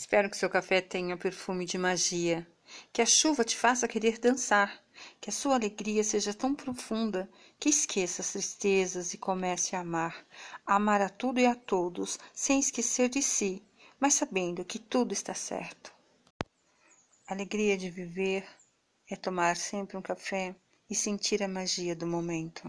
Espero que seu café tenha perfume de magia, que a chuva te faça querer dançar, que a sua alegria seja tão profunda que esqueça as tristezas e comece a amar, a amar a tudo e a todos, sem esquecer de si, mas sabendo que tudo está certo. A alegria de viver é tomar sempre um café e sentir a magia do momento.